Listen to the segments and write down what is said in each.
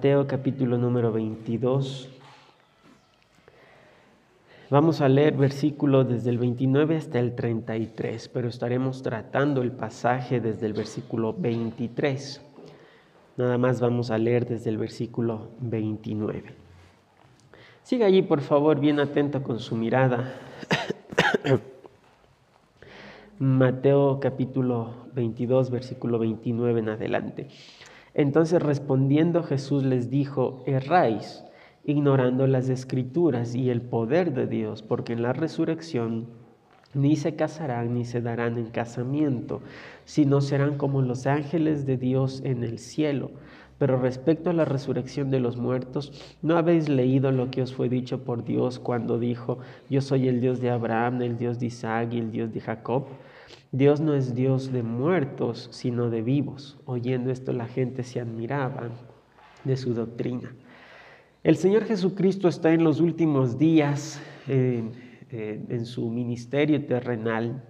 Mateo capítulo número 22. Vamos a leer versículo desde el 29 hasta el 33, pero estaremos tratando el pasaje desde el versículo 23. Nada más vamos a leer desde el versículo 29. Siga allí, por favor, bien atento con su mirada. Mateo capítulo 22, versículo 29 en adelante. Entonces respondiendo Jesús les dijo, erráis, ignorando las escrituras y el poder de Dios, porque en la resurrección ni se casarán ni se darán en casamiento, sino serán como los ángeles de Dios en el cielo. Pero respecto a la resurrección de los muertos, ¿no habéis leído lo que os fue dicho por Dios cuando dijo, yo soy el Dios de Abraham, el Dios de Isaac y el Dios de Jacob? Dios no es Dios de muertos, sino de vivos. Oyendo esto la gente se admiraba de su doctrina. El Señor Jesucristo está en los últimos días en su ministerio terrenal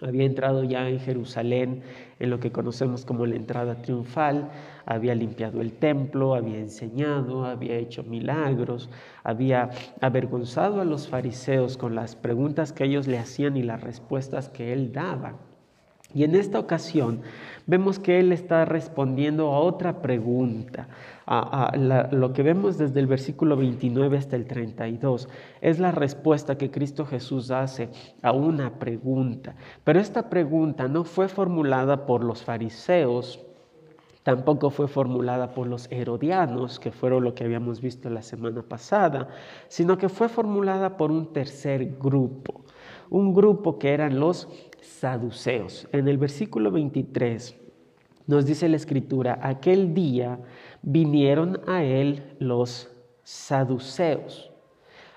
había entrado ya en Jerusalén en lo que conocemos como la entrada triunfal, había limpiado el templo, había enseñado, había hecho milagros, había avergonzado a los fariseos con las preguntas que ellos le hacían y las respuestas que él daba. Y en esta ocasión vemos que él está respondiendo a otra pregunta. Lo que vemos desde el versículo 29 hasta el 32 es la respuesta que Cristo Jesús hace a una pregunta. Pero esta pregunta no fue formulada por los fariseos, tampoco fue formulada por los herodianos, que fueron lo que habíamos visto la semana pasada, sino que fue formulada por un tercer grupo, un grupo que eran los saduceos. En el versículo 23 nos dice la escritura, aquel día vinieron a él los saduceos.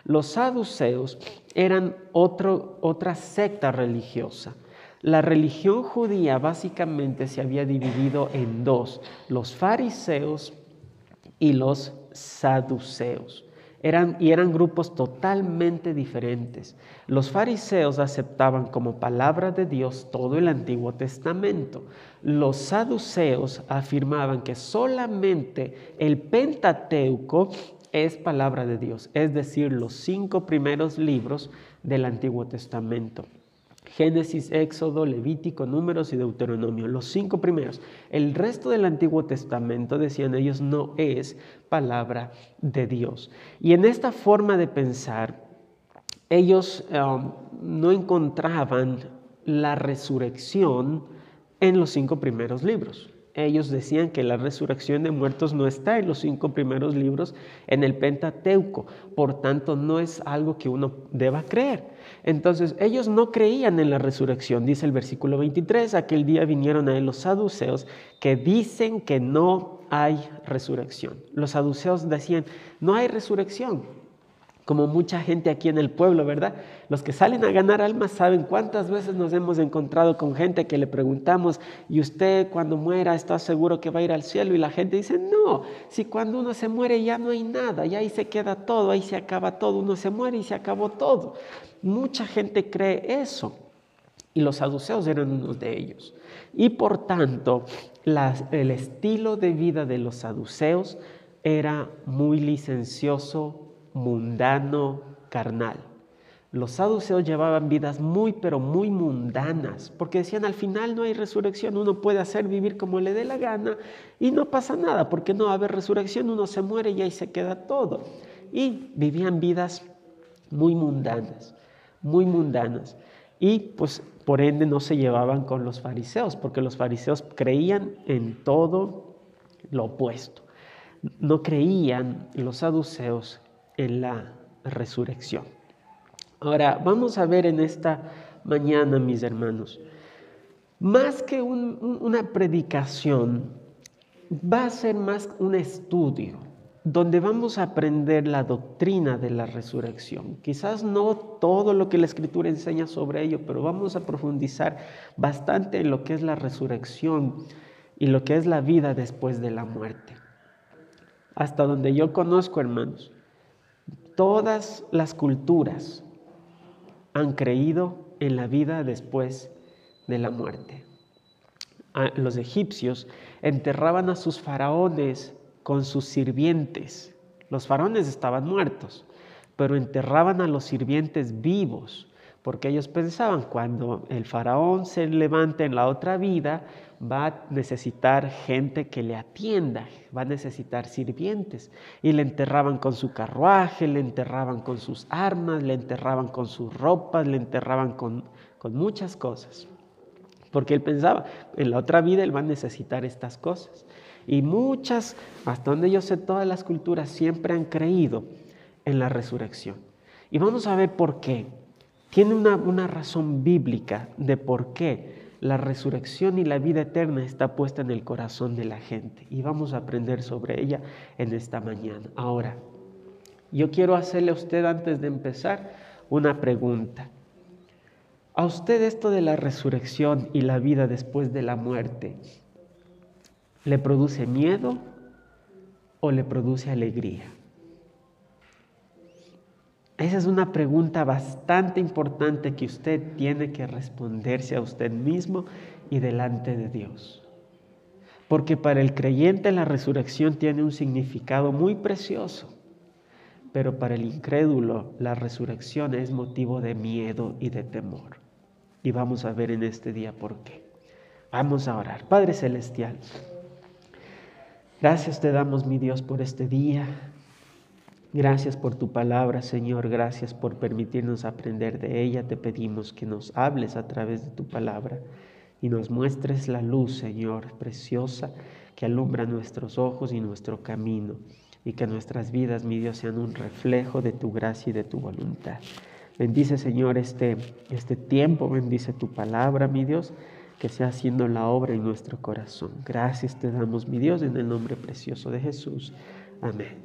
Los saduceos eran otro, otra secta religiosa. La religión judía básicamente se había dividido en dos, los fariseos y los saduceos y eran grupos totalmente diferentes. Los fariseos aceptaban como palabra de Dios todo el Antiguo Testamento. Los saduceos afirmaban que solamente el Pentateuco es palabra de Dios, es decir, los cinco primeros libros del Antiguo Testamento. Génesis, Éxodo, Levítico, Números y Deuteronomio, los cinco primeros. El resto del Antiguo Testamento, decían ellos, no es palabra de Dios. Y en esta forma de pensar, ellos um, no encontraban la resurrección en los cinco primeros libros ellos decían que la resurrección de muertos no está en los cinco primeros libros en el Pentateuco, por tanto no es algo que uno deba creer. Entonces ellos no creían en la resurrección, dice el versículo 23, aquel día vinieron a él los saduceos que dicen que no hay resurrección. Los saduceos decían, no hay resurrección, como mucha gente aquí en el pueblo, ¿verdad? Los que salen a ganar almas saben cuántas veces nos hemos encontrado con gente que le preguntamos, ¿y usted cuando muera está seguro que va a ir al cielo? Y la gente dice, no, si cuando uno se muere ya no hay nada, ya ahí se queda todo, ahí se acaba todo, uno se muere y se acabó todo. Mucha gente cree eso. Y los saduceos eran unos de ellos. Y por tanto, el estilo de vida de los saduceos era muy licencioso, mundano, carnal. Los saduceos llevaban vidas muy, pero muy mundanas, porque decían al final no hay resurrección, uno puede hacer vivir como le dé la gana y no pasa nada, porque no va a haber resurrección, uno se muere y ahí se queda todo. Y vivían vidas muy mundanas, muy mundanas. Y pues por ende no se llevaban con los fariseos, porque los fariseos creían en todo lo opuesto. No creían los saduceos en la resurrección. Ahora, vamos a ver en esta mañana, mis hermanos, más que una predicación, va a ser más un estudio donde vamos a aprender la doctrina de la resurrección. Quizás no todo lo que la escritura enseña sobre ello, pero vamos a profundizar bastante en lo que es la resurrección y lo que es la vida después de la muerte. Hasta donde yo conozco, hermanos, Todas las culturas han creído en la vida después de la muerte. Los egipcios enterraban a sus faraones con sus sirvientes. Los faraones estaban muertos, pero enterraban a los sirvientes vivos, porque ellos pensaban, cuando el faraón se levante en la otra vida, va a necesitar gente que le atienda, va a necesitar sirvientes. Y le enterraban con su carruaje, le enterraban con sus armas, le enterraban con sus ropas, le enterraban con, con muchas cosas. Porque él pensaba, en la otra vida él va a necesitar estas cosas. Y muchas, hasta donde yo sé, todas las culturas siempre han creído en la resurrección. Y vamos a ver por qué. Tiene una, una razón bíblica de por qué la resurrección y la vida eterna está puesta en el corazón de la gente y vamos a aprender sobre ella en esta mañana. Ahora, yo quiero hacerle a usted antes de empezar una pregunta. ¿A usted esto de la resurrección y la vida después de la muerte le produce miedo o le produce alegría? Esa es una pregunta bastante importante que usted tiene que responderse a usted mismo y delante de Dios. Porque para el creyente la resurrección tiene un significado muy precioso, pero para el incrédulo la resurrección es motivo de miedo y de temor. Y vamos a ver en este día por qué. Vamos a orar. Padre Celestial, gracias te damos, mi Dios, por este día. Gracias por tu palabra, Señor. Gracias por permitirnos aprender de ella. Te pedimos que nos hables a través de tu palabra y nos muestres la luz, Señor, preciosa, que alumbra nuestros ojos y nuestro camino. Y que nuestras vidas, mi Dios, sean un reflejo de tu gracia y de tu voluntad. Bendice, Señor, este, este tiempo. Bendice tu palabra, mi Dios, que sea haciendo la obra en nuestro corazón. Gracias te damos, mi Dios, en el nombre precioso de Jesús. Amén.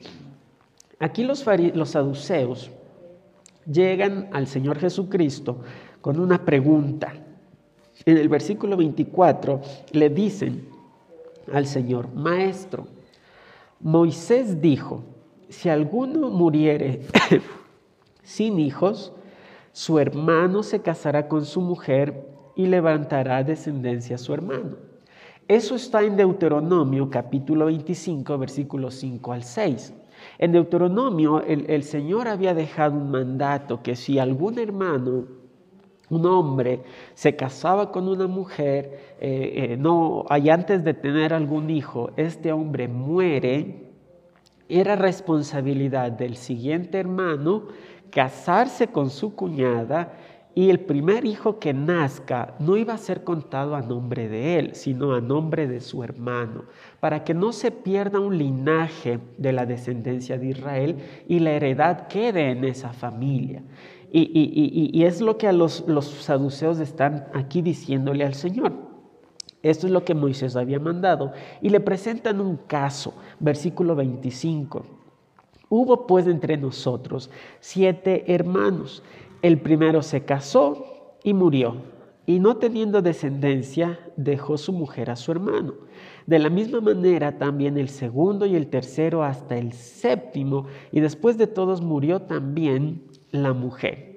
Aquí los, saduceos llegan al Señor Jesucristo con una pregunta. En el versículo 24 le dicen al Señor, Maestro, Moisés dijo, si alguno muriere sin hijos, su hermano se casará con su mujer y levantará descendencia a su hermano. Eso está en Deuteronomio capítulo 25, versículos 5 al 6. En Deuteronomio el, Señor había dejado un mandato que si algún hermano un hombre se casaba con una mujer, eh, eh, no, y antes de tener algún hijo, este hombre muere, era responsabilidad del siguiente hermano casarse con su cuñada y el primer hijo que nazca no iba a ser contado a nombre de él, sino a nombre de su hermano, para que no se pierda un linaje de la descendencia de Israel y la heredad quede en esa familia. Y, es lo que a los, los saduceos están aquí diciéndole al Señor. Esto es lo que Moisés había mandado. Y le presentan un caso, versículo 25. Hubo pues entre nosotros siete hermanos el primero se casó y murió, y no teniendo descendencia, dejó su mujer a su hermano. De la misma manera también el segundo y el tercero hasta el séptimo, y después de todos murió también la mujer.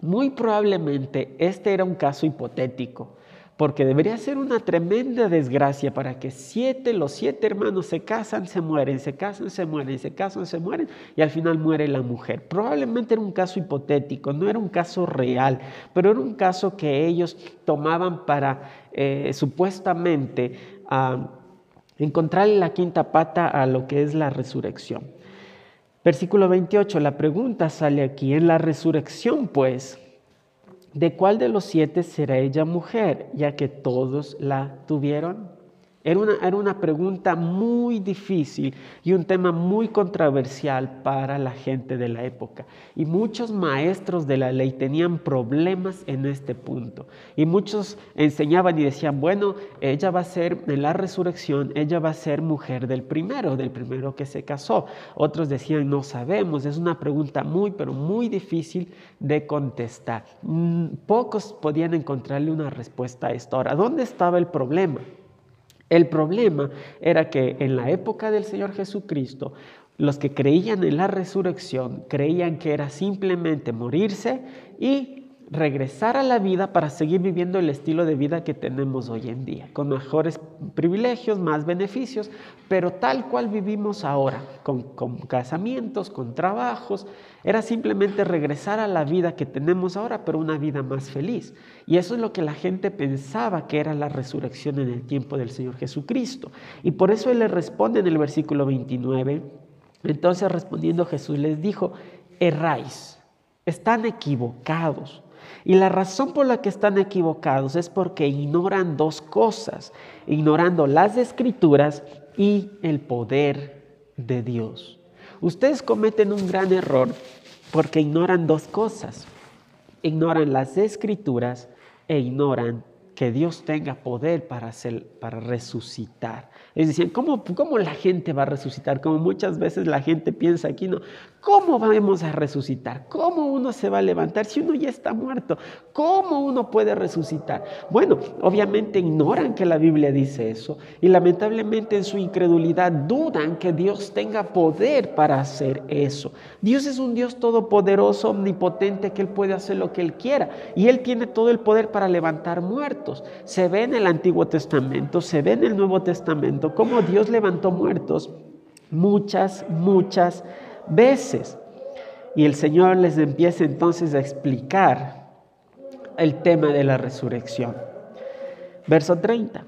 Muy probablemente este era un caso hipotético, porque debería ser una tremenda desgracia para que siete, los siete hermanos se casan, se mueren, se casan, se mueren, se casan, se mueren y al final muere la mujer. Probablemente era un caso hipotético, no era un caso real, pero era un caso que ellos tomaban para eh, supuestamente uh, encontrarle la quinta pata a lo que es la resurrección. Versículo 28, la pregunta sale aquí, en la resurrección pues, ¿de cuál de los siete será ella mujer, ya que todos la tuvieron? Era una, era una, pregunta muy difícil y un tema muy controversial para la gente de la época. Y muchos maestros de la ley tenían problemas en este punto. Y muchos enseñaban y decían, bueno, ella va a ser, en la resurrección, ella va a ser mujer del primero, del primero que se casó. Otros decían, no sabemos. Es una pregunta muy, pero muy difícil de contestar. Mm, pocos podían encontrarle una respuesta a esto. Ahora, ¿dónde estaba el problema? El problema era que en la época del Señor Jesucristo, los que creían en la resurrección creían que era simplemente morirse y regresar a la vida para seguir viviendo el estilo de vida que tenemos hoy en día, con mejores privilegios, más beneficios, pero tal cual vivimos ahora, con, casamientos, con trabajos, era simplemente regresar a la vida que tenemos ahora, pero una vida más feliz. Y eso es lo que la gente pensaba que era la resurrección en el tiempo del Señor Jesucristo. Y por eso Él le responde en el versículo 29, entonces respondiendo Jesús les dijo, erráis, están equivocados y la razón por la que están equivocados es porque ignoran dos cosas, ignorando las escrituras y el poder de Dios. Ustedes cometen un gran error porque ignoran dos cosas. Ignoran las escrituras e ignoran que Dios tenga poder para, hacer, para resucitar. Es decir, ¿cómo, ¿cómo la gente va a resucitar? Como muchas veces la gente piensa aquí, ¿no? ¿Cómo vamos a resucitar? ¿Cómo uno se va a levantar si uno ya está muerto? ¿Cómo uno puede resucitar? Bueno, obviamente ignoran que la Biblia dice eso y lamentablemente en su incredulidad dudan que Dios tenga poder para hacer eso. Dios es un Dios todopoderoso, omnipotente, que Él puede hacer lo que Él quiera y Él tiene todo el poder para levantar muertos. Se ve en el Antiguo Testamento, se ve en el Nuevo Testamento cómo Dios levantó muertos muchas, muchas veces. Y el Señor les empieza entonces a explicar el tema de la resurrección. Verso 30.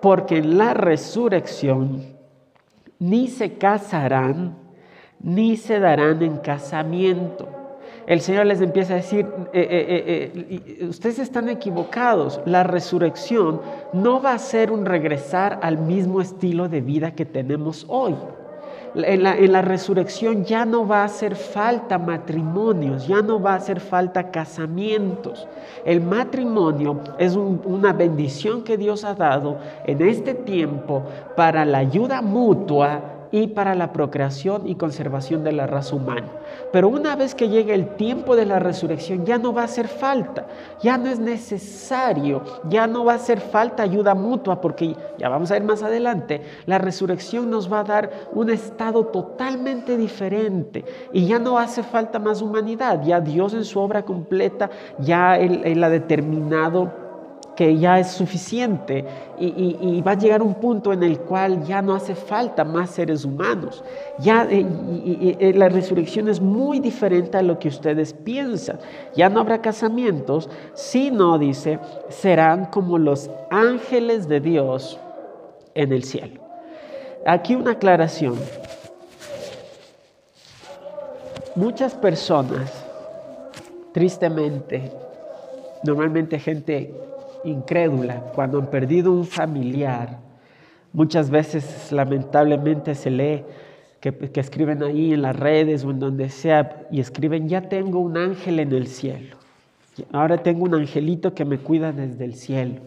Porque en la resurrección ni se casarán, ni se darán en casamiento el Señor les empieza a decir, eh, eh, eh, ustedes están equivocados, la resurrección no va a ser un regresar al mismo estilo de vida que tenemos hoy. En la, resurrección ya no va a hacer falta matrimonios, ya no va a hacer falta casamientos. El matrimonio es una bendición que Dios ha dado en este tiempo para la ayuda mutua y para la procreación y conservación de la raza humana. Pero una vez que llegue el tiempo de la resurrección, ya no va a hacer falta, ya no es necesario, ya no va a hacer falta ayuda mutua, porque ya vamos a ir más adelante, la resurrección nos va a dar un estado totalmente diferente. Y ya no hace falta más humanidad, ya Dios en su obra completa, ya Él, él ha determinado que ya es suficiente y, va a llegar un punto en el cual ya no hace falta más seres humanos. Ya eh, eh, la resurrección es muy diferente a lo que ustedes piensan. Ya no habrá casamientos, sino, dice, serán como los ángeles de Dios en el cielo. Aquí una aclaración. Muchas personas, tristemente, normalmente gente incrédula, cuando han perdido un familiar, muchas veces lamentablemente se lee que, escriben ahí en las redes o en donde sea y escriben, ya tengo un ángel en el cielo, ahora tengo un angelito que me cuida desde el cielo.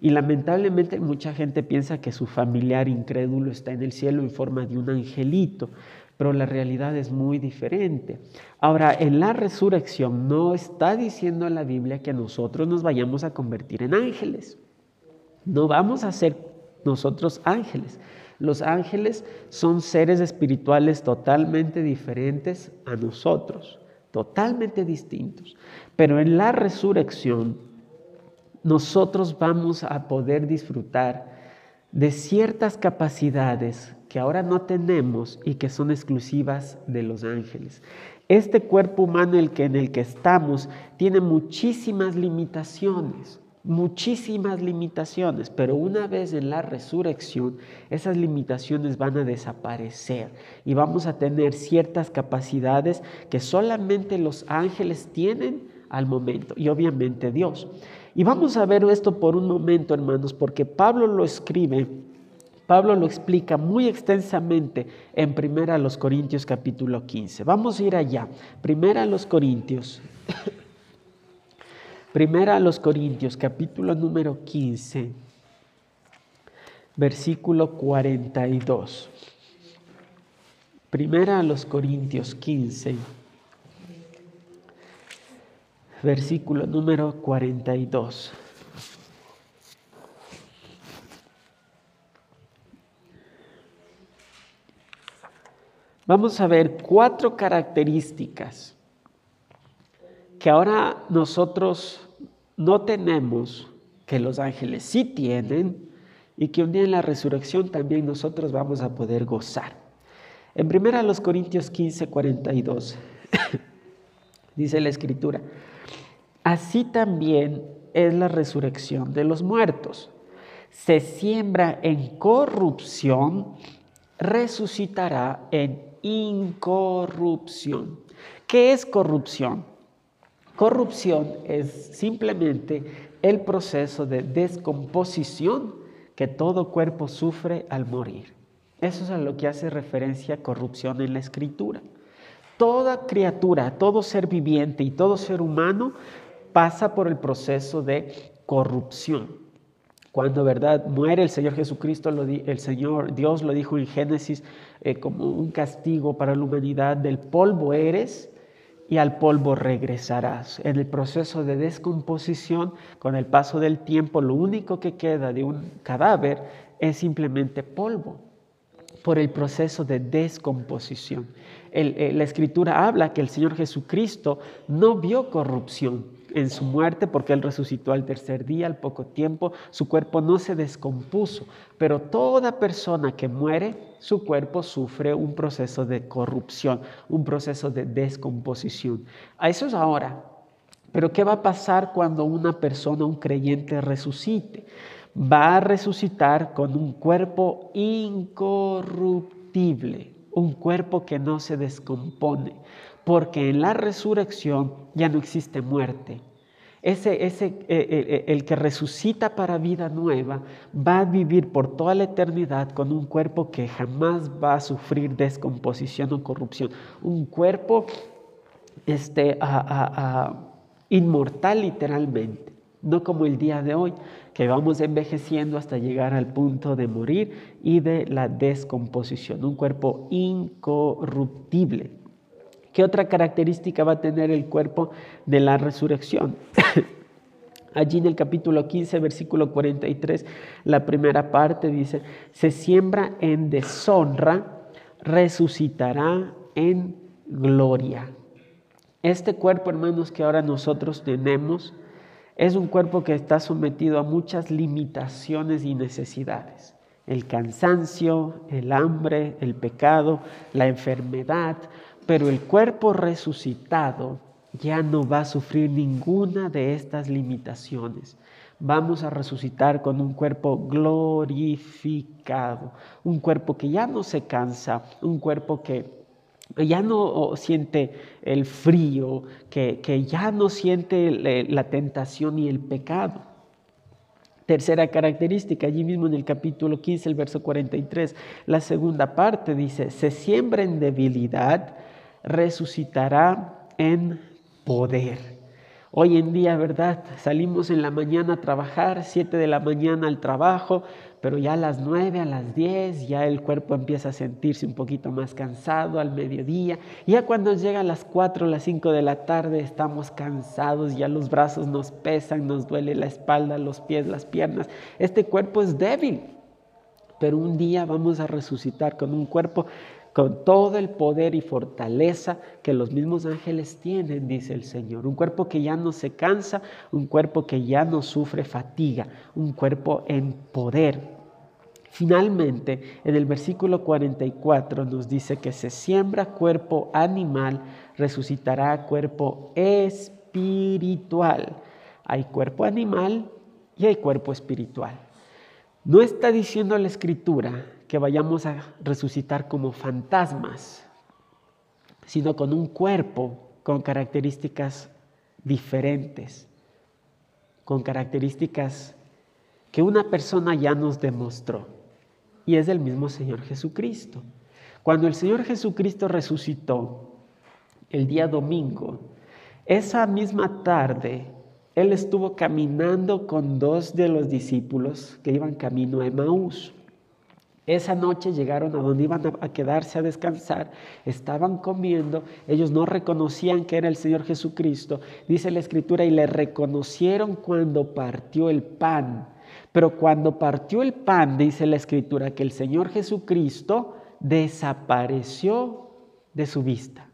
Y lamentablemente mucha gente piensa que su familiar incrédulo está en el cielo en forma de un angelito pero la realidad es muy diferente. Ahora, en la resurrección no está diciendo la Biblia que nosotros nos vayamos a convertir en ángeles. No vamos a ser nosotros ángeles. Los ángeles son seres espirituales totalmente diferentes a nosotros, totalmente distintos. Pero en la resurrección nosotros vamos a poder disfrutar de ciertas capacidades que ahora no tenemos y que son exclusivas de los ángeles. Este cuerpo humano en el que estamos tiene muchísimas limitaciones, muchísimas limitaciones, pero una vez en la resurrección esas limitaciones van a desaparecer y vamos a tener ciertas capacidades que solamente los ángeles tienen al momento y obviamente Dios. Y vamos a ver esto por un momento, hermanos, porque Pablo lo escribe Pablo lo explica muy extensamente en Primera a los Corintios capítulo 15. Vamos a ir allá. Primera a los Corintios. Primera a los Corintios capítulo número 15, versículo 42. Primera a los Corintios 15, versículo número 42. Vamos a ver cuatro características que ahora nosotros no tenemos, que los ángeles sí tienen, y que un día en la resurrección también nosotros vamos a poder gozar. En 1 Corintios 15, 42 dice la escritura, así también es la resurrección de los muertos. Se siembra en corrupción, resucitará en incorrupción. ¿Qué es corrupción? Corrupción es simplemente el proceso de descomposición que todo cuerpo sufre al morir. Eso es a lo que hace referencia corrupción en la escritura. Toda criatura, todo ser viviente y todo ser humano pasa por el proceso de corrupción. Cuando verdad muere el Señor Jesucristo, el Señor Dios lo dijo en Génesis eh, como un castigo para la humanidad, del polvo eres y al polvo regresarás. En el proceso de descomposición, con el paso del tiempo, lo único que queda de un cadáver es simplemente polvo por el proceso de descomposición. Eh, la escritura habla que el Señor Jesucristo no vio corrupción en su muerte porque Él resucitó al tercer día, al poco tiempo, su cuerpo no se descompuso, pero toda persona que muere, su cuerpo sufre un proceso de corrupción, un proceso de descomposición. A eso es ahora. Pero ¿qué va a pasar cuando una persona, un creyente, resucite? va a resucitar con un cuerpo incorruptible, un cuerpo que no se descompone, porque en la resurrección ya no existe muerte. Ese, ese eh, eh, eh, el que resucita para vida nueva va a vivir por toda la eternidad con un cuerpo que jamás va a sufrir descomposición o corrupción. Un cuerpo este, inmortal literalmente, no como el día de hoy, que vamos envejeciendo hasta llegar al punto de morir y de la descomposición, un cuerpo incorruptible. ¿Qué otra característica va a tener el cuerpo de la resurrección? Allí en el capítulo 15, versículo 43, la primera parte dice, se siembra en deshonra, resucitará en gloria. Este cuerpo, hermanos, que ahora nosotros tenemos, es un cuerpo que está sometido a muchas limitaciones y necesidades. El cansancio, el hambre, el pecado, la enfermedad, pero el cuerpo resucitado ya no va a sufrir ninguna de estas limitaciones. Vamos a resucitar con un cuerpo glorificado, un cuerpo que ya no se cansa, un cuerpo que ya no siente el frío, que, ya no siente la tentación y el pecado. Tercera característica, allí mismo en el capítulo 15, el verso 43, la segunda parte dice, se siembra en debilidad, resucitará en poder. Hoy en día, ¿verdad? Salimos en la mañana a trabajar, 7 de la mañana al trabajo, pero ya a las 9, a las 10, ya el cuerpo empieza a sentirse un poquito más cansado al mediodía. Ya cuando llega a las 4, las 5 de la tarde estamos cansados, ya los brazos nos pesan, nos duele la espalda, los pies, las piernas. Este cuerpo es débil, pero un día vamos a resucitar con un cuerpo con todo el poder y fortaleza que los mismos ángeles tienen, dice el Señor. Un cuerpo que ya no se cansa, un cuerpo que ya no sufre fatiga, un cuerpo en poder. Finalmente, en el versículo 44 nos dice que se siembra cuerpo animal, resucitará cuerpo espiritual. Hay cuerpo animal y hay cuerpo espiritual. No está diciendo la escritura que vayamos a resucitar como fantasmas, sino con un cuerpo con características diferentes, con características que una persona ya nos demostró, y es el mismo Señor Jesucristo. Cuando el Señor Jesucristo resucitó el día domingo, esa misma tarde, Él estuvo caminando con dos de los discípulos que iban camino a Emaús. Esa noche llegaron a donde iban a quedarse a descansar, estaban comiendo, ellos no reconocían que era el Señor Jesucristo, dice la Escritura, y le reconocieron cuando partió el pan. Pero cuando partió el pan, dice la Escritura, que el Señor Jesucristo desapareció de su vista.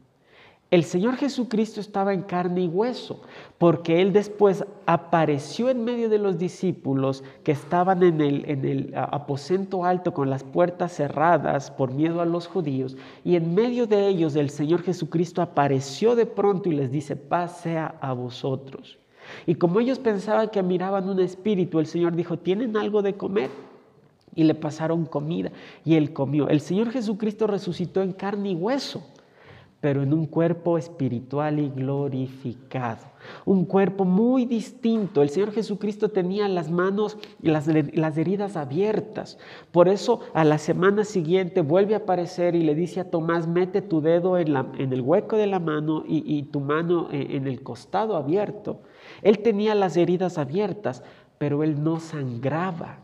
El Señor Jesucristo estaba en carne y hueso, porque Él después apareció en medio de los discípulos que estaban en el, en el aposento alto con las puertas cerradas por miedo a los judíos, y en medio de ellos el Señor Jesucristo apareció de pronto y les dice, paz sea a vosotros. Y como ellos pensaban que miraban un espíritu, el Señor dijo, ¿tienen algo de comer? Y le pasaron comida y él comió. El Señor Jesucristo resucitó en carne y hueso pero en un cuerpo espiritual y glorificado. Un cuerpo muy distinto. El Señor Jesucristo tenía las manos y las, heridas abiertas. Por eso a la semana siguiente vuelve a aparecer y le dice a Tomás, mete tu dedo en, el hueco de la mano y, tu mano en, en el costado abierto. Él tenía las heridas abiertas, pero él no sangraba.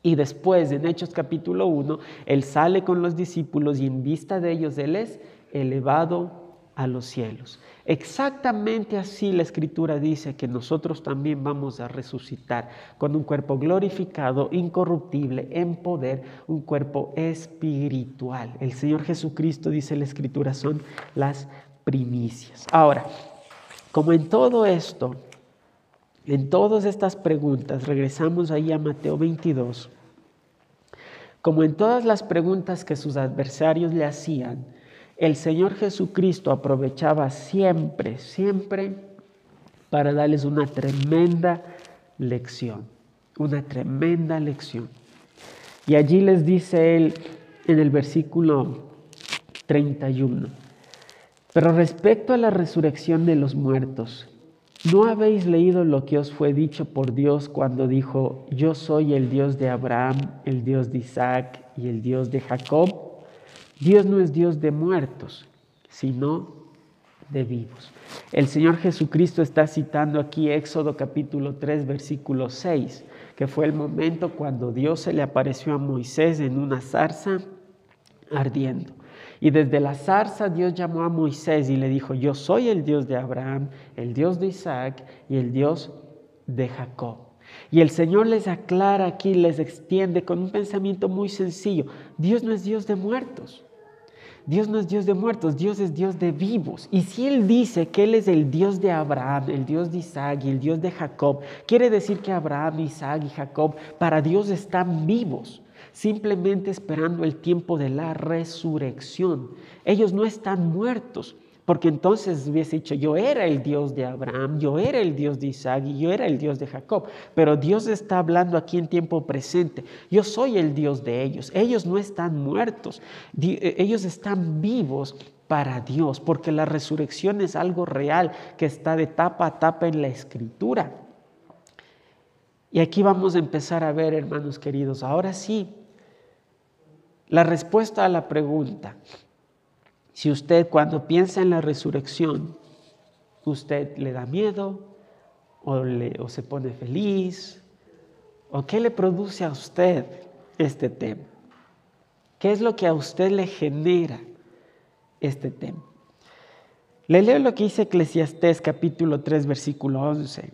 Y después, en Hechos capítulo 1, él sale con los discípulos y en vista de ellos, él es elevado a los cielos. Exactamente así la escritura dice que nosotros también vamos a resucitar con un cuerpo glorificado, incorruptible, en poder, un cuerpo espiritual. El Señor Jesucristo, dice la escritura, son las primicias. Ahora, como en todo esto, en todas estas preguntas, regresamos ahí a Mateo 22, como en todas las preguntas que sus adversarios le hacían, el Señor Jesucristo aprovechaba siempre, siempre para darles una tremenda lección, una tremenda lección. Y allí les dice él en el versículo 31, pero respecto a la resurrección de los muertos, ¿no habéis leído lo que os fue dicho por Dios cuando dijo, yo soy el Dios de Abraham, el Dios de Isaac y el Dios de Jacob? Dios no es Dios de muertos, sino de vivos. El Señor Jesucristo está citando aquí Éxodo capítulo 3, versículo 6, que fue el momento cuando Dios se le apareció a Moisés en una zarza ardiendo. Y desde la zarza Dios llamó a Moisés y le dijo, yo soy el Dios de Abraham, el Dios de Isaac y el Dios de Jacob. Y el Señor les aclara aquí, les extiende con un pensamiento muy sencillo. Dios no es Dios de muertos. Dios no es Dios de muertos, Dios es Dios de vivos. Y si Él dice que Él es el Dios de Abraham, el Dios de Isaac y el Dios de Jacob, quiere decir que Abraham, Isaac y Jacob para Dios están vivos, simplemente esperando el tiempo de la resurrección. Ellos no están muertos. Porque entonces hubiese dicho, yo era el Dios de Abraham, yo era el Dios de Isaac y yo era el Dios de Jacob. Pero Dios está hablando aquí en tiempo presente. Yo soy el Dios de ellos. Ellos no están muertos. Eh, ellos están vivos para Dios, porque la resurrección es algo real que está de tapa a tapa en la escritura. Y aquí vamos a empezar a ver, hermanos queridos, ahora sí, la respuesta a la pregunta, si usted cuando piensa en la resurrección, usted le da miedo o, se pone feliz, o qué le produce a usted este tema. ¿Qué es lo que a usted le genera este tema? Le leo lo que dice Eclesiastés capítulo 3 versículo 11.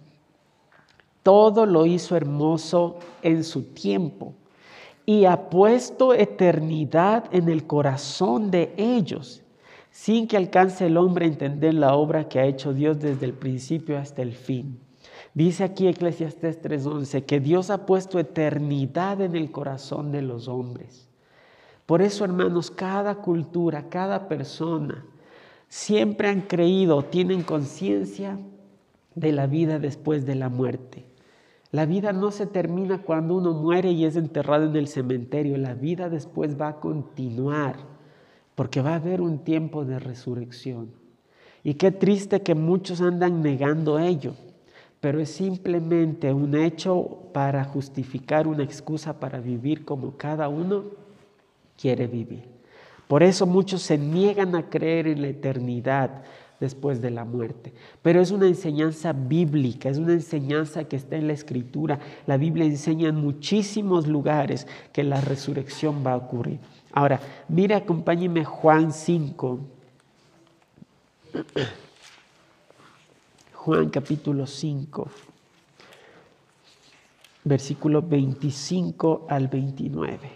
Todo lo hizo hermoso en su tiempo y ha puesto eternidad en el corazón de ellos sin que alcance el hombre a entender la obra que ha hecho Dios desde el principio hasta el fin. Dice aquí Eclesiastés 3:11 que Dios ha puesto eternidad en el corazón de los hombres. Por eso, hermanos, cada cultura, cada persona, siempre han creído, tienen conciencia de la vida después de la muerte. La vida no se termina cuando uno muere y es enterrado en el cementerio, la vida después va a continuar porque va a haber un tiempo de resurrección. Y qué triste que muchos andan negando ello, pero es simplemente un hecho para justificar una excusa para vivir como cada uno quiere vivir. Por eso muchos se niegan a creer en la eternidad después de la muerte. Pero es una enseñanza bíblica, es una enseñanza que está en la escritura. La Biblia enseña en muchísimos lugares que la resurrección va a ocurrir. Ahora, mira, acompáñeme Juan 5. Juan capítulo 5, versículo 25 al 29.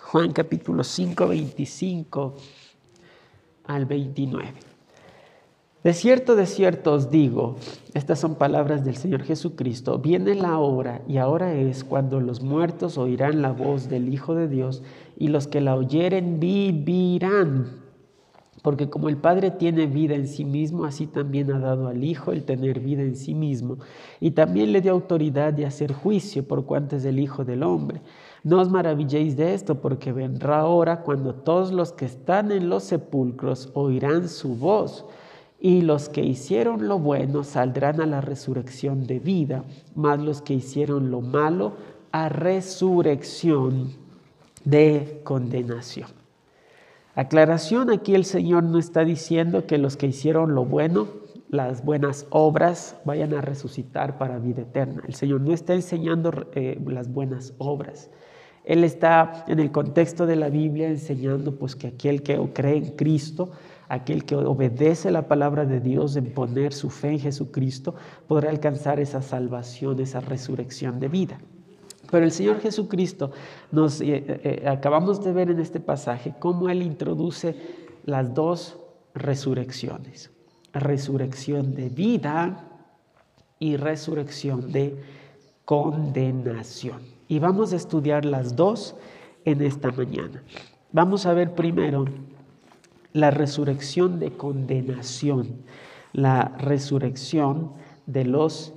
Juan capítulo 5, 25 al 29. De cierto, de cierto os digo, estas son palabras del Señor Jesucristo, viene la hora y ahora es cuando los muertos oirán la voz del Hijo de Dios y los que la oyeren vivirán. Porque como el Padre tiene vida en sí mismo, así también ha dado al Hijo el tener vida en sí mismo. Y también le dio autoridad de hacer juicio por cuanto es el Hijo del Hombre. No os maravilléis de esto, porque vendrá hora cuando todos los que están en los sepulcros oirán su voz y los que hicieron lo bueno saldrán a la resurrección de vida, mas los que hicieron lo malo a resurrección de condenación. Aclaración, aquí el Señor no está diciendo que los que hicieron lo bueno, las buenas obras, vayan a resucitar para vida eterna. El Señor no está enseñando eh, las buenas obras. Él está en el contexto de la Biblia enseñando pues que aquel que cree en Cristo, aquel que obedece la palabra de Dios en poner su fe en Jesucristo, podrá alcanzar esa salvación, esa resurrección de vida. Pero el Señor Jesucristo nos eh, eh, eh, acabamos de ver en este pasaje cómo Él introduce las dos resurrecciones. Resurrección de vida y resurrección de condenación. Y vamos a estudiar las dos en esta mañana. Vamos a ver primero la resurrección de condenación, la resurrección de los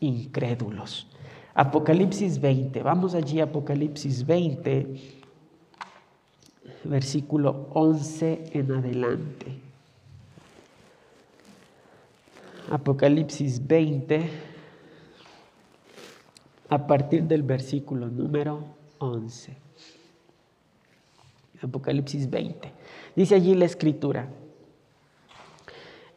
incrédulos. Apocalipsis 20, vamos allí Apocalipsis 20, versículo 11 en adelante. Apocalipsis 20, a partir del versículo número 11. Apocalipsis 20. Dice allí la escritura,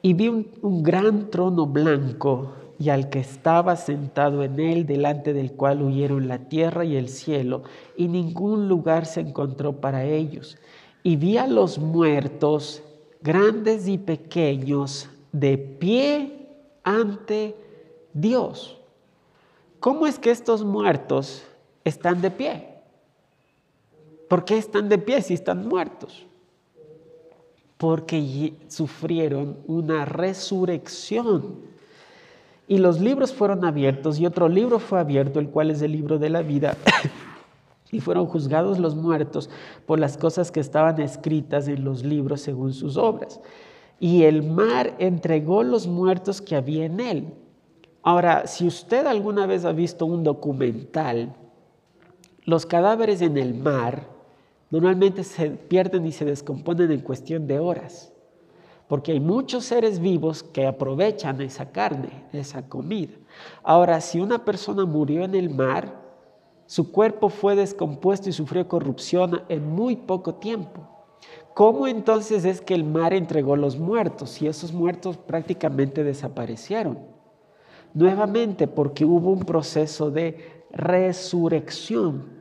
y vi un, gran trono blanco y al que estaba sentado en él, delante del cual huyeron la tierra y el cielo, y ningún lugar se encontró para ellos. Y vi a los muertos, grandes y pequeños, de pie ante Dios. ¿Cómo es que estos muertos están de pie? ¿Por qué están de pie si están muertos? porque sufrieron una resurrección. Y los libros fueron abiertos y otro libro fue abierto, el cual es el libro de la vida. y fueron juzgados los muertos por las cosas que estaban escritas en los libros según sus obras. Y el mar entregó los muertos que había en él. Ahora, si usted alguna vez ha visto un documental, los cadáveres en el mar normalmente se pierden y se descomponen en cuestión de horas, porque hay muchos seres vivos que aprovechan esa carne, esa comida. Ahora, si una persona murió en el mar, su cuerpo fue descompuesto y sufrió corrupción en muy poco tiempo. ¿Cómo entonces es que el mar entregó los muertos si esos muertos prácticamente desaparecieron? Nuevamente porque hubo un proceso de resurrección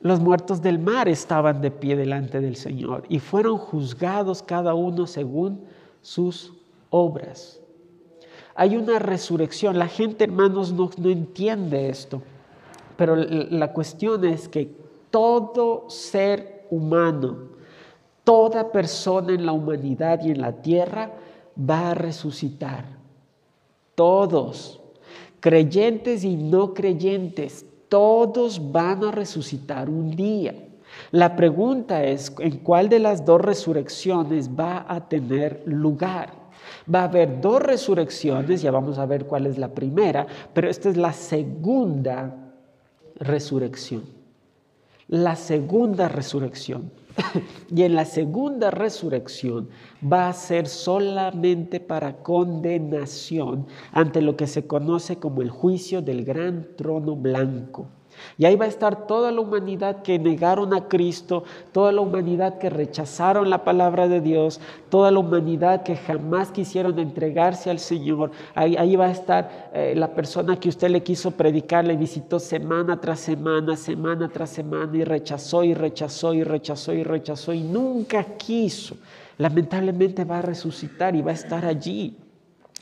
Los muertos del mar estaban de pie delante del Señor y fueron juzgados cada uno según sus obras. Hay una resurrección. La gente, hermanos, no, entiende esto. Pero la cuestión es que todo ser humano, toda persona en la humanidad y en la tierra va a resucitar. Todos, creyentes y no creyentes, todos van a resucitar un día. La pregunta es, ¿en cuál de las dos resurrecciones va a tener lugar? Va a haber dos resurrecciones, ya vamos a ver cuál es la primera, pero esta es la segunda resurrección. La segunda resurrección. y en la segunda resurrección va a ser solamente para condenación ante lo que se conoce como el juicio del gran trono blanco. Y ahí va a estar toda la humanidad que negaron a Cristo, toda la humanidad que rechazaron la palabra de Dios, toda la humanidad que jamás quisieron entregarse al Señor. Ahí, ahí va a estar eh, la persona que usted le quiso predicar, le visitó semana tras semana, semana tras semana y rechazó y rechazó y rechazó y rechazó y nunca quiso. Lamentablemente va a resucitar y va a estar allí.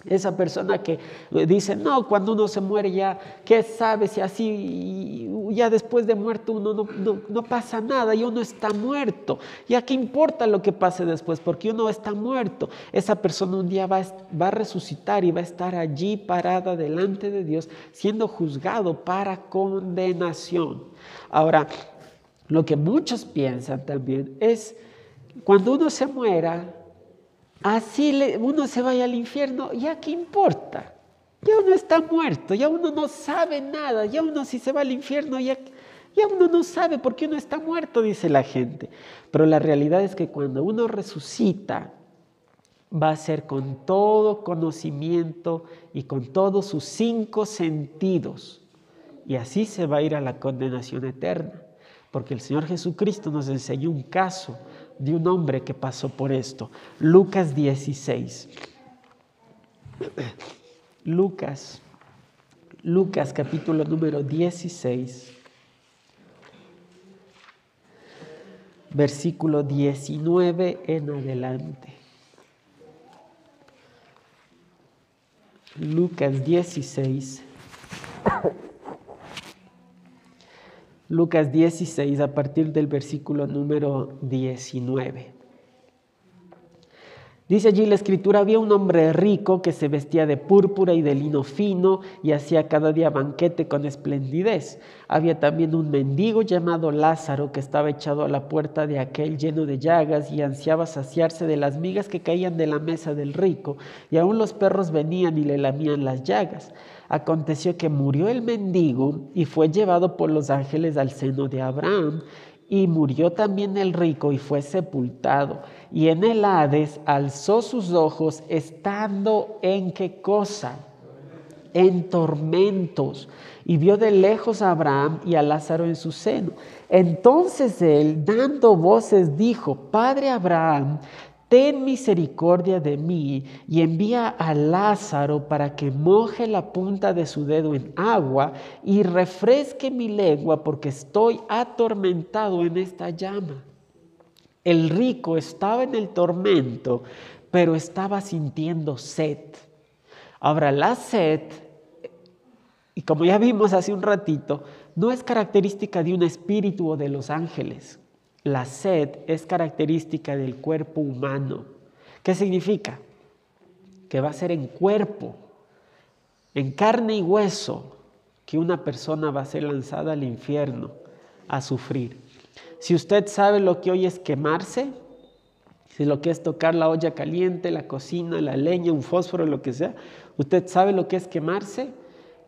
Esa persona que dice, no, cuando uno se muere ya, ¿qué sabe si así, ya después de muerto uno no, pasa nada y uno está muerto? ¿Ya qué importa lo que pase después? Porque uno está muerto. Esa persona un día va, va a resucitar y va a estar allí parada delante de Dios siendo juzgado para condenación. Ahora, lo que muchos piensan también es, cuando uno se muera, así uno se vaya al infierno, ¿ya qué importa? Ya uno está muerto, ya uno no sabe nada, ya uno si se va al infierno, ya, ya uno no sabe por qué uno está muerto, dice la gente. Pero la realidad es que cuando uno resucita, va a ser con todo conocimiento y con todos sus cinco sentidos. Y así se va a ir a la condenación eterna. Porque el Señor Jesucristo nos enseñó un caso de un hombre que pasó por esto. Lucas 16. Lucas, Lucas capítulo número 16, versículo 19 en adelante. Lucas 16. Lucas 16 a partir del versículo número 19. Dice allí la escritura, había un hombre rico que se vestía de púrpura y de lino fino y hacía cada día banquete con esplendidez. Había también un mendigo llamado Lázaro que estaba echado a la puerta de aquel lleno de llagas y ansiaba saciarse de las migas que caían de la mesa del rico, y aún los perros venían y le lamían las llagas. Aconteció que murió el mendigo y fue llevado por los ángeles al seno de Abraham, y murió también el rico y fue sepultado. Y en el Hades alzó sus ojos estando en qué cosa? En tormentos. Y vio de lejos a Abraham y a Lázaro en su seno. Entonces él, dando voces, dijo, Padre Abraham, ten misericordia de mí y envía a Lázaro para que moje la punta de su dedo en agua y refresque mi lengua porque estoy atormentado en esta llama. El rico estaba en el tormento, pero estaba sintiendo sed. Ahora, la sed, y como ya vimos hace un ratito, no es característica de un espíritu o de los ángeles. La sed es característica del cuerpo humano. ¿Qué significa? Que va a ser en cuerpo, en carne y hueso, que una persona va a ser lanzada al infierno a sufrir. Si usted sabe lo que hoy es quemarse, si lo que es tocar la olla caliente, la cocina, la leña, un fósforo, lo que sea, usted sabe lo que es quemarse,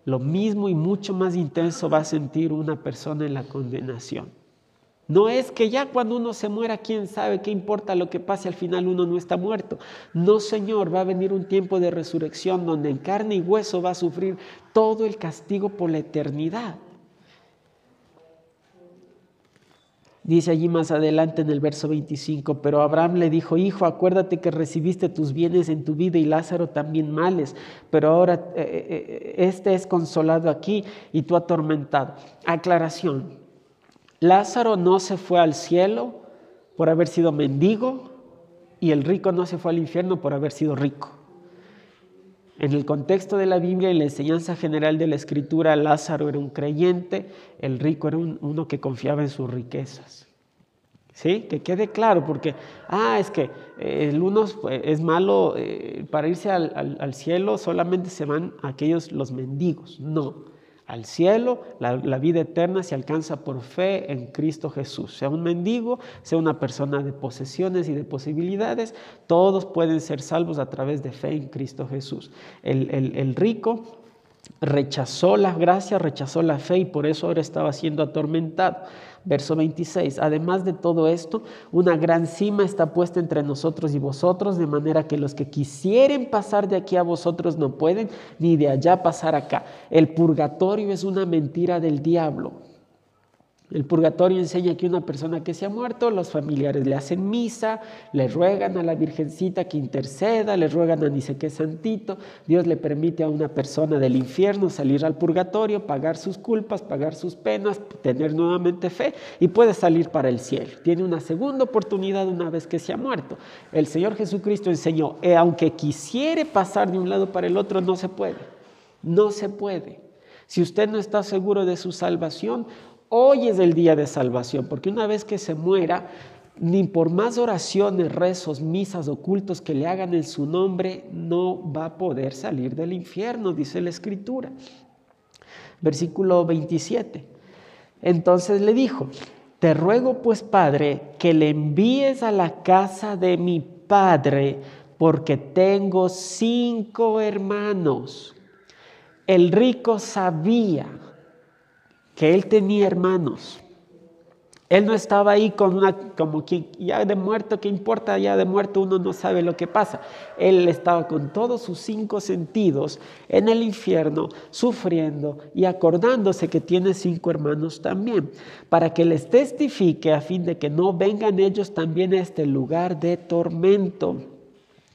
lo mismo y mucho más intenso va a sentir una persona en la condenación. No es que ya cuando uno se muera, quién sabe qué importa lo que pase, al final uno no está muerto. No, Señor, va a venir un tiempo de resurrección donde en carne y hueso va a sufrir todo el castigo por la eternidad. Dice allí más adelante en el verso 25, pero Abraham le dijo, hijo, acuérdate que recibiste tus bienes en tu vida y Lázaro también males, pero ahora eh, eh, eh, este es consolado aquí y tú atormentado. Aclaración, Lázaro no se fue al cielo por haber sido mendigo y el rico no se fue al infierno por haber sido rico. En el contexto de la Biblia y la enseñanza general de la Escritura, Lázaro era un creyente, el rico era uno que confiaba en sus riquezas. ¿Sí? Que quede claro, porque, ah, es que eh, el uno es malo eh, para irse al, al cielo, solamente se van aquellos los mendigos. No al cielo, la, vida eterna se alcanza por fe en Cristo Jesús. Sea un mendigo, sea una persona de posesiones y de posibilidades, todos pueden ser salvos a través de fe en Cristo Jesús. el, el rico rechazó la gracia, rechazó la fe y por eso ahora estaba siendo atormentado. Verso 26. Además de todo esto, una gran cima está puesta entre nosotros y vosotros, de manera que los que quisieren pasar de aquí a vosotros no pueden, ni de allá pasar acá. El purgatorio es una mentira del diablo. El purgatorio enseña que una persona que se ha muerto, los familiares le hacen misa, le ruegan a la Virgencita que interceda, le ruegan a ni santito. Dios le permite a una persona del infierno salir al purgatorio, pagar sus culpas, pagar sus penas, tener nuevamente fe y puede salir para el cielo. Tiene una segunda oportunidad una vez que se ha muerto. El Señor Jesucristo enseñó, eh, aunque quisiere pasar de un lado para el otro, no se puede. No se puede. Si usted no está seguro de su salvación, Hoy es el día de salvación, porque una vez que se muera, ni por más oraciones, rezos, misas, ocultos que le hagan en su nombre, no va a poder salir del infierno, dice la escritura. Versículo 27. Entonces le dijo, te ruego pues, Padre, que le envíes a la casa de mi Padre, porque tengo cinco hermanos. El rico sabía que él tenía hermanos. Él no estaba ahí con una, como que ya de muerto, ¿qué importa? Ya de muerto uno no sabe lo que pasa. Él estaba con todos sus cinco sentidos en el infierno, sufriendo y acordándose que tiene cinco hermanos también, para que les testifique a fin de que no vengan ellos también a este lugar de tormento.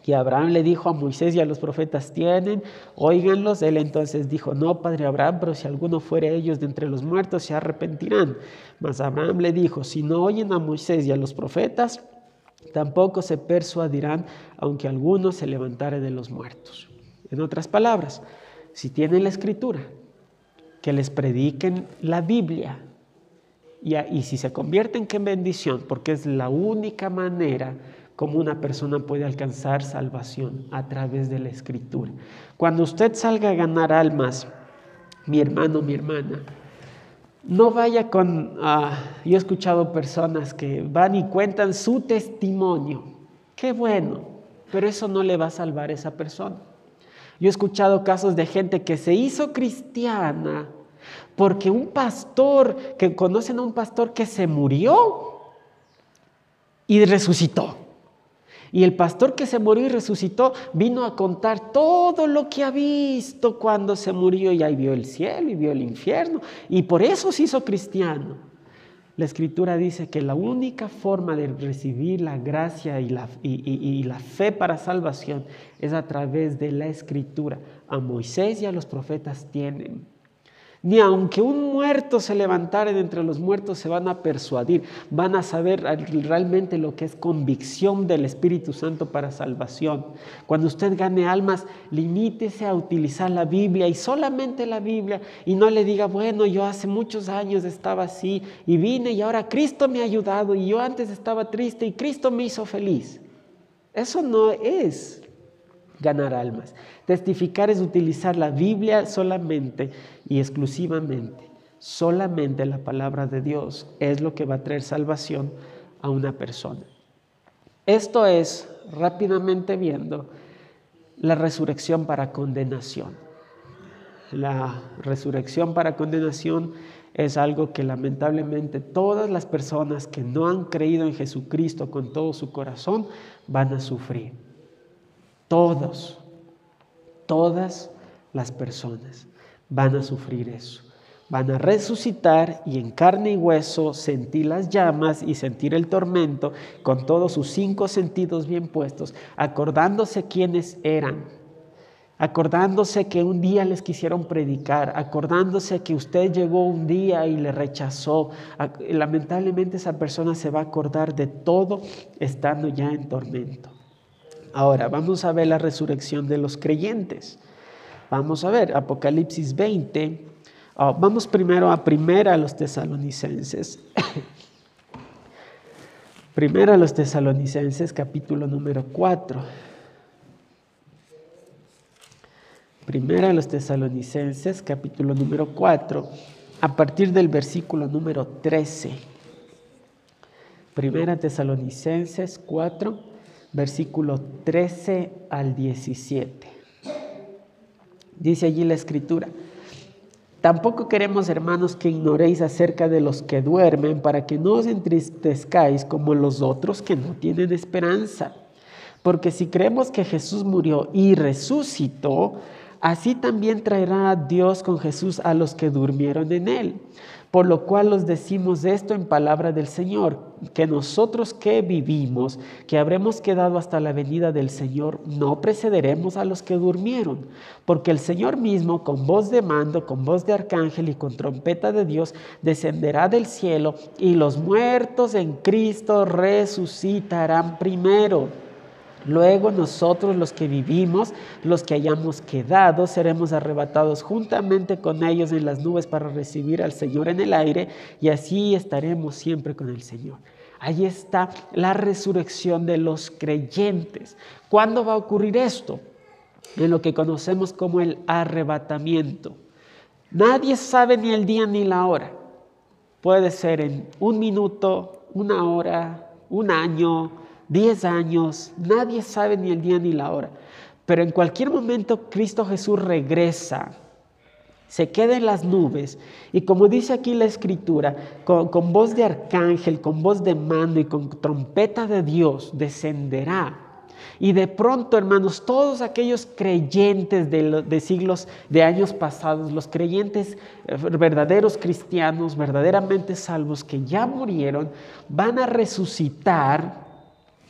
Y Abraham le dijo a Moisés y a los profetas, tienen, óiganlos. Él entonces dijo, no, padre Abraham, pero si alguno fuere ellos de entre los muertos, se arrepentirán. Mas Abraham le dijo, si no oyen a Moisés y a los profetas, tampoco se persuadirán, aunque alguno se levantare de los muertos. En otras palabras, si tienen la escritura, que les prediquen la Biblia, y, y si se convierten en bendición, porque es la única manera cómo una persona puede alcanzar salvación a través de la escritura. Cuando usted salga a ganar almas, mi hermano, mi hermana, no vaya con, ah, yo he escuchado personas que van y cuentan su testimonio. Qué bueno, pero eso no le va a salvar a esa persona. Yo he escuchado casos de gente que se hizo cristiana porque un pastor, que conocen a un pastor que se murió y resucitó. Y el pastor que se murió y resucitó vino a contar todo lo que ha visto cuando se murió y ahí vio el cielo y vio el infierno y por eso se hizo cristiano. La escritura dice que la única forma de recibir la gracia y la, y la fe para salvación es a través de la escritura. A Moisés y a los profetas tienen ni aunque un muerto se levantare de entre los muertos se van a persuadir, van a saber realmente lo que es convicción del Espíritu Santo para salvación. Cuando usted gane almas, limítese a utilizar la Biblia y solamente la Biblia y no le diga, bueno, yo hace muchos años estaba así y vine y ahora Cristo me ha ayudado y yo antes estaba triste y Cristo me hizo feliz. Eso no es ganar almas. Testificar es utilizar la Biblia solamente y exclusivamente. Solamente la palabra de Dios es lo que va a traer salvación a una persona. Esto es, rápidamente viendo, la resurrección para condenación. La resurrección para condenación es algo que lamentablemente todas las personas que no han creído en Jesucristo con todo su corazón van a sufrir. Todos, todas las personas van a sufrir eso. Van a resucitar y en carne y hueso sentir las llamas y sentir el tormento con todos sus cinco sentidos bien puestos, acordándose quiénes eran, acordándose que un día les quisieron predicar, acordándose que usted llegó un día y le rechazó. Lamentablemente esa persona se va a acordar de todo estando ya en tormento. Ahora, vamos a ver la resurrección de los creyentes. Vamos a ver, Apocalipsis 20. Ah, vamos primero a primera a los tesalonicenses. primera a los tesalonicenses, capítulo número 4. Primera a los tesalonicenses, capítulo número 4, a partir del versículo número 13. Primera tesalonicenses 4 versículo 13 al 17. Dice allí la escritura, tampoco queremos, hermanos, que ignoréis acerca de los que duermen, para que no os entristezcáis como los otros que no tienen esperanza. Porque si creemos que Jesús murió y resucitó, así también traerá Dios con Jesús a los que durmieron en él. Por lo cual os decimos esto en palabra del Señor, que nosotros que vivimos, que habremos quedado hasta la venida del Señor, no precederemos a los que durmieron, porque el Señor mismo, con voz de mando, con voz de arcángel y con trompeta de Dios, descenderá del cielo y los muertos en Cristo resucitarán primero. Luego nosotros los que vivimos, los que hayamos quedado, seremos arrebatados juntamente con ellos en las nubes para recibir al Señor en el aire y así estaremos siempre con el Señor. Ahí está la resurrección de los creyentes. ¿Cuándo va a ocurrir esto? En lo que conocemos como el arrebatamiento. Nadie sabe ni el día ni la hora. Puede ser en un minuto, una hora, un año, 10 años, nadie sabe ni el día ni la hora. Pero en cualquier momento Cristo Jesús regresa, se queda en las nubes y como dice aquí la escritura, con, voz de arcángel, con voz de mando y con trompeta de Dios, descenderá. Y de pronto, hermanos, todos aquellos creyentes de, de, siglos, de años pasados, los creyentes eh, verdaderos cristianos, verdaderamente salvos, que ya murieron, van a resucitar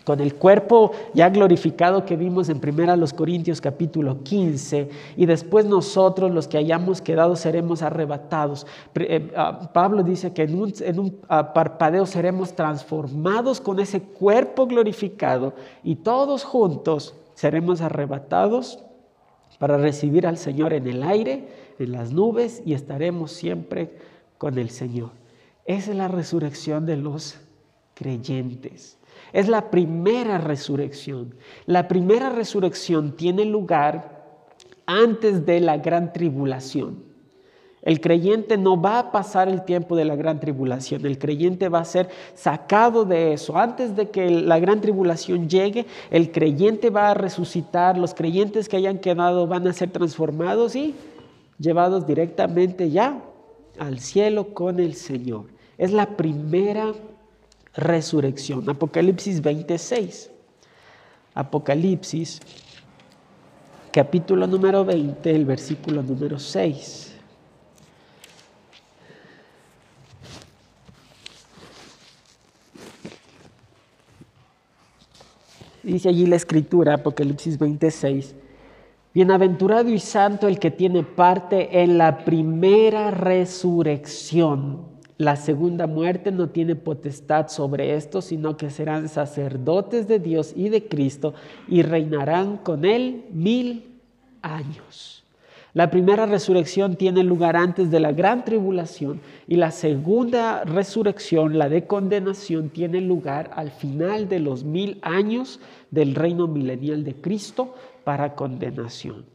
con el cuerpo ya glorificado que vimos en 1 Corintios capítulo 15, y después nosotros los que hayamos quedado seremos arrebatados. Eh, ah, Pablo dice que en un, ah, parpadeo seremos transformados con ese cuerpo glorificado y todos juntos seremos arrebatados para recibir al Señor en el aire, en las nubes, y estaremos siempre con el Señor. Esa es la resurrección de los creyentes. Es la primera resurrección. La primera resurrección tiene lugar antes de la gran tribulación. El creyente no va a pasar el tiempo de la gran tribulación, el creyente va a ser sacado de eso. Antes de que la gran tribulación llegue, el creyente va a resucitar, los creyentes que hayan quedado van a ser transformados y llevados directamente ya al cielo con el Señor. Es la primera resurrección. Apocalipsis 26. Apocalipsis, capítulo número 20, el versículo número 6. Dice allí la escritura, Apocalipsis 26. Bienaventurado y santo el que tiene parte en la primera resurrección. La segunda muerte no tiene potestad sobre esto, sino que serán sacerdotes de Dios y de Cristo y reinarán con él mil años. La primera resurrección tiene lugar antes de la gran tribulación y la segunda resurrección, la de condenación, tiene lugar al final de los mil años del reino milenial de Cristo para condenación.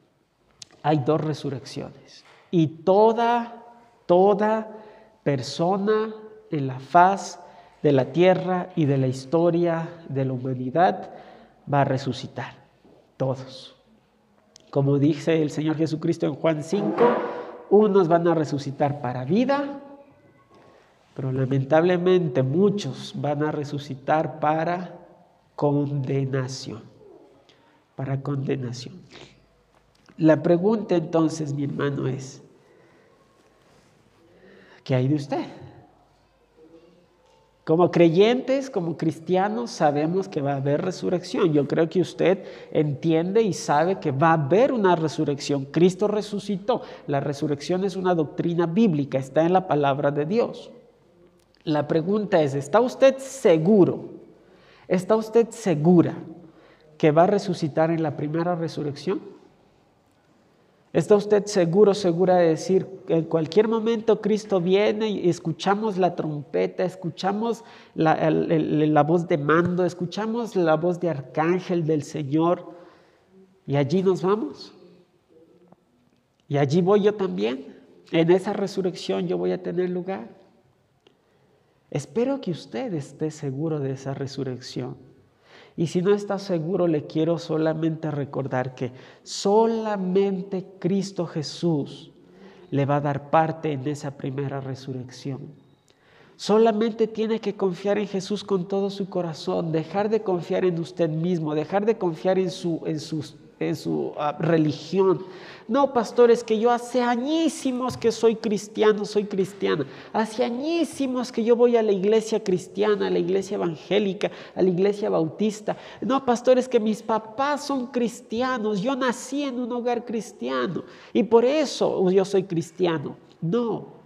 Hay dos resurrecciones y toda, toda persona en la faz de la tierra y de la historia de la humanidad va a resucitar. Todos. Como dice el Señor Jesucristo en Juan 5, unos van a resucitar para vida, pero lamentablemente muchos van a resucitar para condenación. Para condenación. La pregunta entonces, mi hermano, es, ¿qué hay de usted? Como creyentes, como cristianos, sabemos que va a haber resurrección. Yo creo que usted entiende y sabe que va a haber una resurrección. Cristo resucitó. La resurrección es una doctrina bíblica, está en la palabra de Dios. La pregunta es, ¿está usted seguro? ¿Está usted segura que va a resucitar en la primera resurrección? ¿Está usted seguro, segura de decir, en cualquier momento Cristo viene y escuchamos la trompeta, escuchamos la, la, voz de mando, escuchamos la voz de arcángel del Señor y allí nos vamos? Y allí voy yo también. En esa resurrección yo voy a tener lugar. Espero que usted esté seguro de esa resurrección. Y si no está seguro, le quiero solamente recordar que solamente Cristo Jesús le va a dar parte en esa primera resurrección. Solamente tiene que confiar en Jesús con todo su corazón, dejar de confiar en usted mismo, dejar de confiar en, su, en sus en su ah, religión. No, pastores, que yo hace añísimos que soy cristiano, soy cristiana. Hace añísimos que yo voy a la iglesia cristiana, a la iglesia evangélica, a la iglesia bautista. No, pastores, que mis papás son cristianos. Yo nací en un hogar cristiano y por eso yo soy cristiano. No,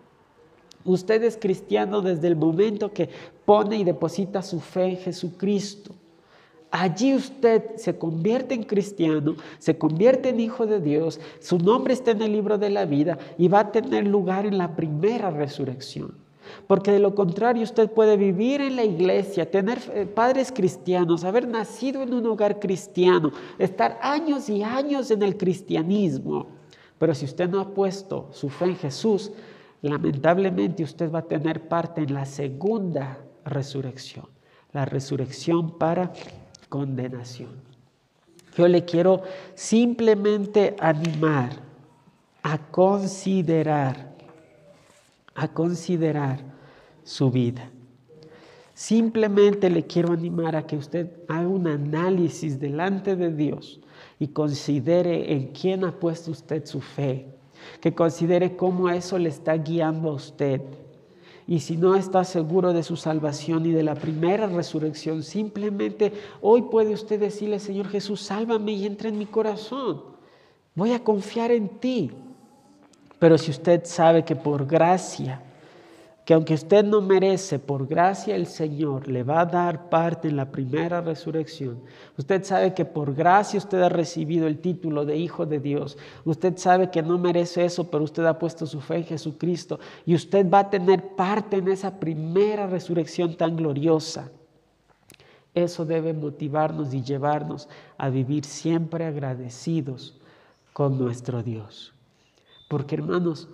Usted es cristiano desde el momento que pone y deposita su fe en Jesucristo. Allí usted se convierte en cristiano, se convierte en hijo de Dios, su nombre está en el libro de la vida y va a tener lugar en la primera resurrección. Porque de lo contrario usted puede vivir en la iglesia, tener eh, padres cristianos, haber nacido en un hogar cristiano, estar años y años en el cristianismo. Pero si usted no ha puesto su fe en Jesús, lamentablemente usted va a tener parte en la segunda resurrección, la resurrección para condenación. Yo le quiero simplemente animar a considerar, a considerar su vida. Simplemente le quiero animar a que usted haga un análisis delante de Dios y considere en quién ha puesto usted su fe, que considere cómo eso le está guiando a usted y si no está seguro de su salvación y de la primera resurrección, simplemente hoy puede usted decirle, Señor Jesús, sálvame y entra en mi corazón. Voy a confiar en ti. Pero si usted sabe que por gracia que aunque usted no merece, por gracia el Señor le va a dar parte en la primera resurrección. Usted sabe que por gracia usted ha recibido el título de Hijo de Dios. Usted sabe que no merece eso, pero usted ha puesto su fe en Jesucristo y usted va a tener parte en esa primera resurrección tan gloriosa. Eso debe motivarnos y llevarnos a vivir siempre agradecidos con nuestro Dios. Porque hermanos,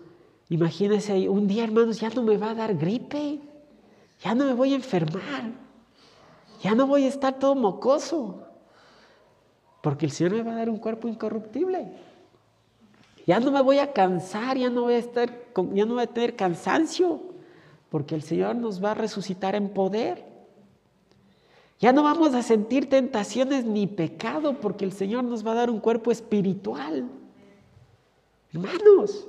Imagínense ahí, un día, hermanos, ya no me va a dar gripe, ya no me voy a enfermar, ya no voy a estar todo mocoso, porque el Señor me va a dar un cuerpo incorruptible. Ya no me voy a cansar, ya no voy a estar, ya no voy a tener cansancio, porque el Señor nos va a resucitar en poder. Ya no vamos a sentir tentaciones ni pecado, porque el Señor nos va a dar un cuerpo espiritual. Hermanos,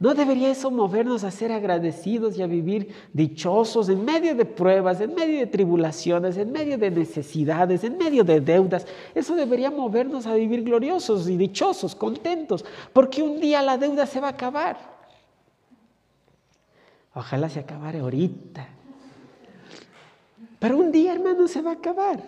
¿No debería eso movernos a ser agradecidos y a vivir dichosos en medio de pruebas, en medio de tribulaciones, en medio de necesidades, en medio de deudas? Eso debería movernos a vivir gloriosos y dichosos, contentos, porque un día la deuda se va a acabar. Ojalá se acabara ahorita. Pero un día, hermano, se va a acabar.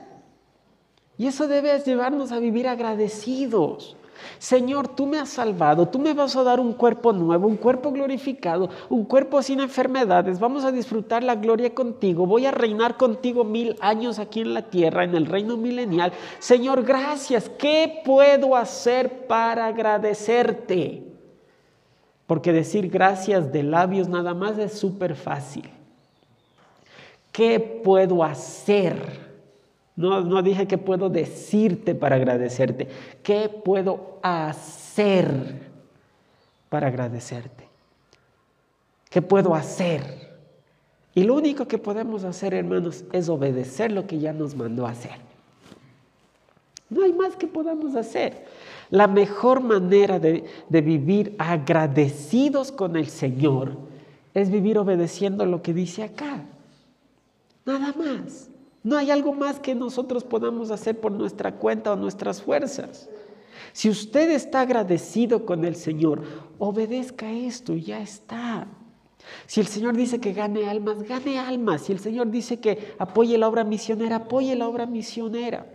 Y eso debe llevarnos a vivir agradecidos. Señor, tú me has salvado, tú me vas a dar un cuerpo nuevo, un cuerpo glorificado, un cuerpo sin enfermedades. Vamos a disfrutar la gloria contigo. Voy a reinar contigo mil años aquí en la tierra, en el reino milenial. Señor, gracias. ¿Qué puedo hacer para agradecerte? Porque decir gracias de labios nada más es súper fácil. ¿Qué puedo hacer? No, dije qué puedo decirte para agradecerte. ¿Qué puedo hacer para agradecerte? ¿Qué puedo hacer? Y lo único que podemos hacer, hermanos, es obedecer lo que ya nos mandó a hacer. No hay más que podamos hacer. La mejor manera de, de, vivir agradecidos con el Señor es vivir obedeciendo lo que dice acá. Nada más. No hay algo más que nosotros podamos hacer por nuestra cuenta o nuestras fuerzas. Si usted está agradecido con el Señor, obedezca esto y ya está. Si el Señor dice que gane almas, gane almas. Si el Señor dice que apoye la obra misionera, apoye la obra misionera.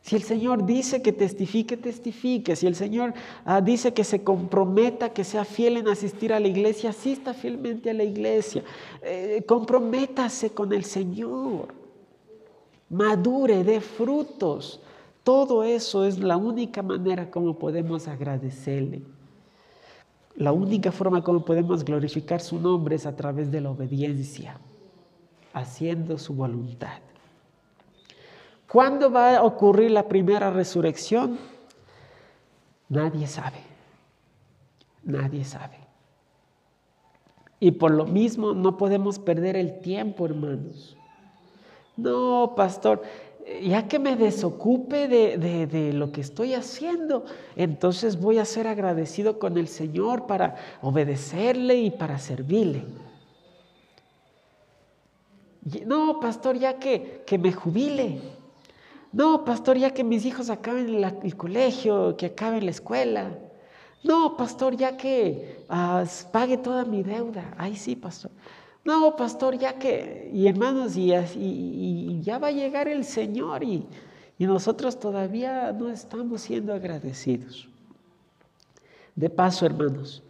Si el Señor dice que testifique, testifique. Si el Señor ah, dice que se comprometa, que sea fiel en asistir a la iglesia, asista fielmente a la iglesia. Eh, comprométase con el Señor madure, dé frutos. Todo eso es la única manera como podemos agradecerle. La única forma como podemos glorificar su nombre es a través de la obediencia, haciendo su voluntad. ¿Cuándo va a ocurrir la primera resurrección? Nadie sabe. Nadie sabe. Y por lo mismo no podemos perder el tiempo, hermanos. No, pastor, ya que me desocupe de, lo que estoy haciendo, entonces voy a ser agradecido con el Señor para obedecerle y para servirle. No, pastor, ya que, que me jubile. No, pastor, ya que mis hijos acaben el colegio, que acaben la escuela. No, pastor, ya que ah, pague toda mi deuda. Ay, sí, pastor. No, pastor, ya que, y hermanos, y, y, ya va a llegar el Señor y, y nosotros todavía no estamos siendo agradecidos. De paso, hermanos,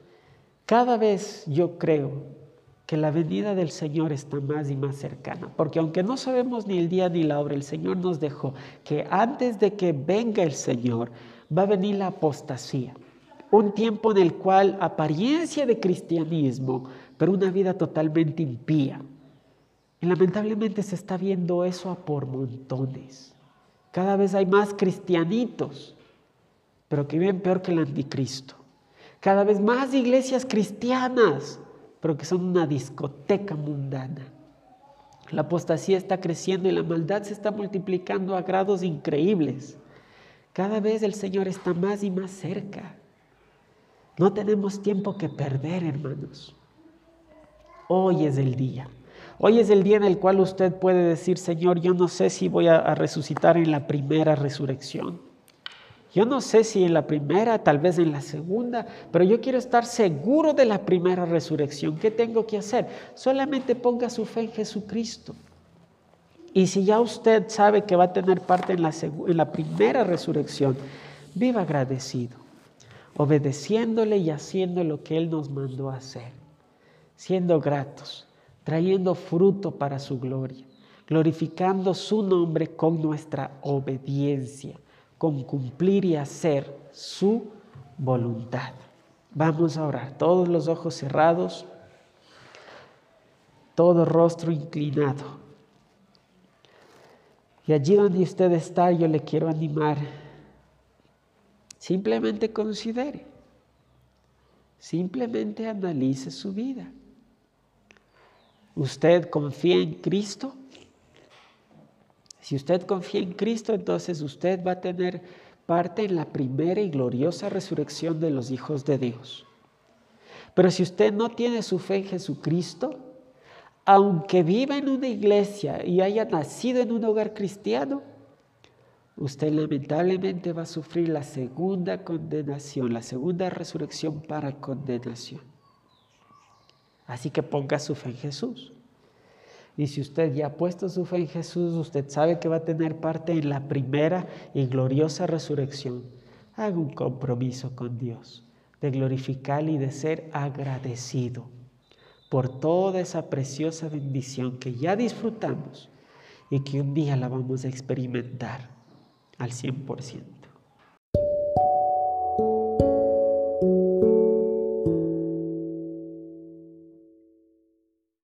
cada vez yo creo que la venida del Señor está más y más cercana, porque aunque no sabemos ni el día ni la hora, el Señor nos dejó que antes de que venga el Señor va a venir la apostasía, un tiempo en el cual apariencia de cristianismo pero una vida totalmente impía. Y lamentablemente se está viendo eso a por montones. Cada vez hay más cristianitos, pero que viven peor que el anticristo. Cada vez más iglesias cristianas, pero que son una discoteca mundana. La apostasía está creciendo y la maldad se está multiplicando a grados increíbles. Cada vez el Señor está más y más cerca. No tenemos tiempo que perder, hermanos. Hoy es el día. Hoy es el día en el cual usted puede decir, Señor, yo no sé si voy a, resucitar en la primera resurrección. Yo no sé si en la primera, tal vez en la segunda, pero yo quiero estar seguro de la primera resurrección. ¿Qué tengo que hacer? Solamente ponga su fe en Jesucristo. Y si ya usted sabe que va a tener parte en la, en la primera resurrección, viva agradecido, obedeciéndole y haciendo lo que Él nos mandó a hacer siendo gratos, trayendo fruto para su gloria, glorificando su nombre con nuestra obediencia, con cumplir y hacer su voluntad. Vamos a orar, todos los ojos cerrados, todo rostro inclinado. Y allí donde usted está, yo le quiero animar. Simplemente considere, simplemente analice su vida. ¿Usted confía en Cristo? Si usted confía en Cristo, entonces usted va a tener parte en la primera y gloriosa resurrección de los hijos de Dios. Pero si usted no tiene su fe en Jesucristo, aunque viva en una iglesia y haya nacido en un hogar cristiano, usted lamentablemente va a sufrir la segunda condenación, la segunda resurrección para condenación. Así que ponga su fe en Jesús. Y si usted ya ha puesto su fe en Jesús, usted sabe que va a tener parte en la primera y gloriosa resurrección. Haga un compromiso con Dios de glorificar y de ser agradecido por toda esa preciosa bendición que ya disfrutamos y que un día la vamos a experimentar al 100%.